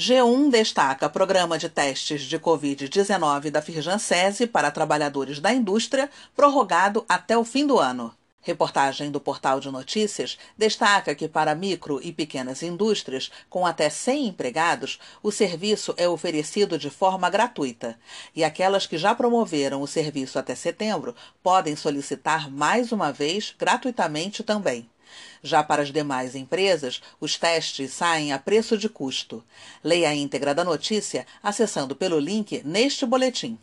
G1 destaca programa de testes de Covid-19 da Firjansese para trabalhadores da indústria, prorrogado até o fim do ano. Reportagem do portal de notícias destaca que para micro e pequenas indústrias com até 100 empregados, o serviço é oferecido de forma gratuita. E aquelas que já promoveram o serviço até setembro podem solicitar mais uma vez gratuitamente também. Já para as demais empresas, os testes saem a preço de custo. Leia a íntegra da notícia acessando pelo link neste boletim.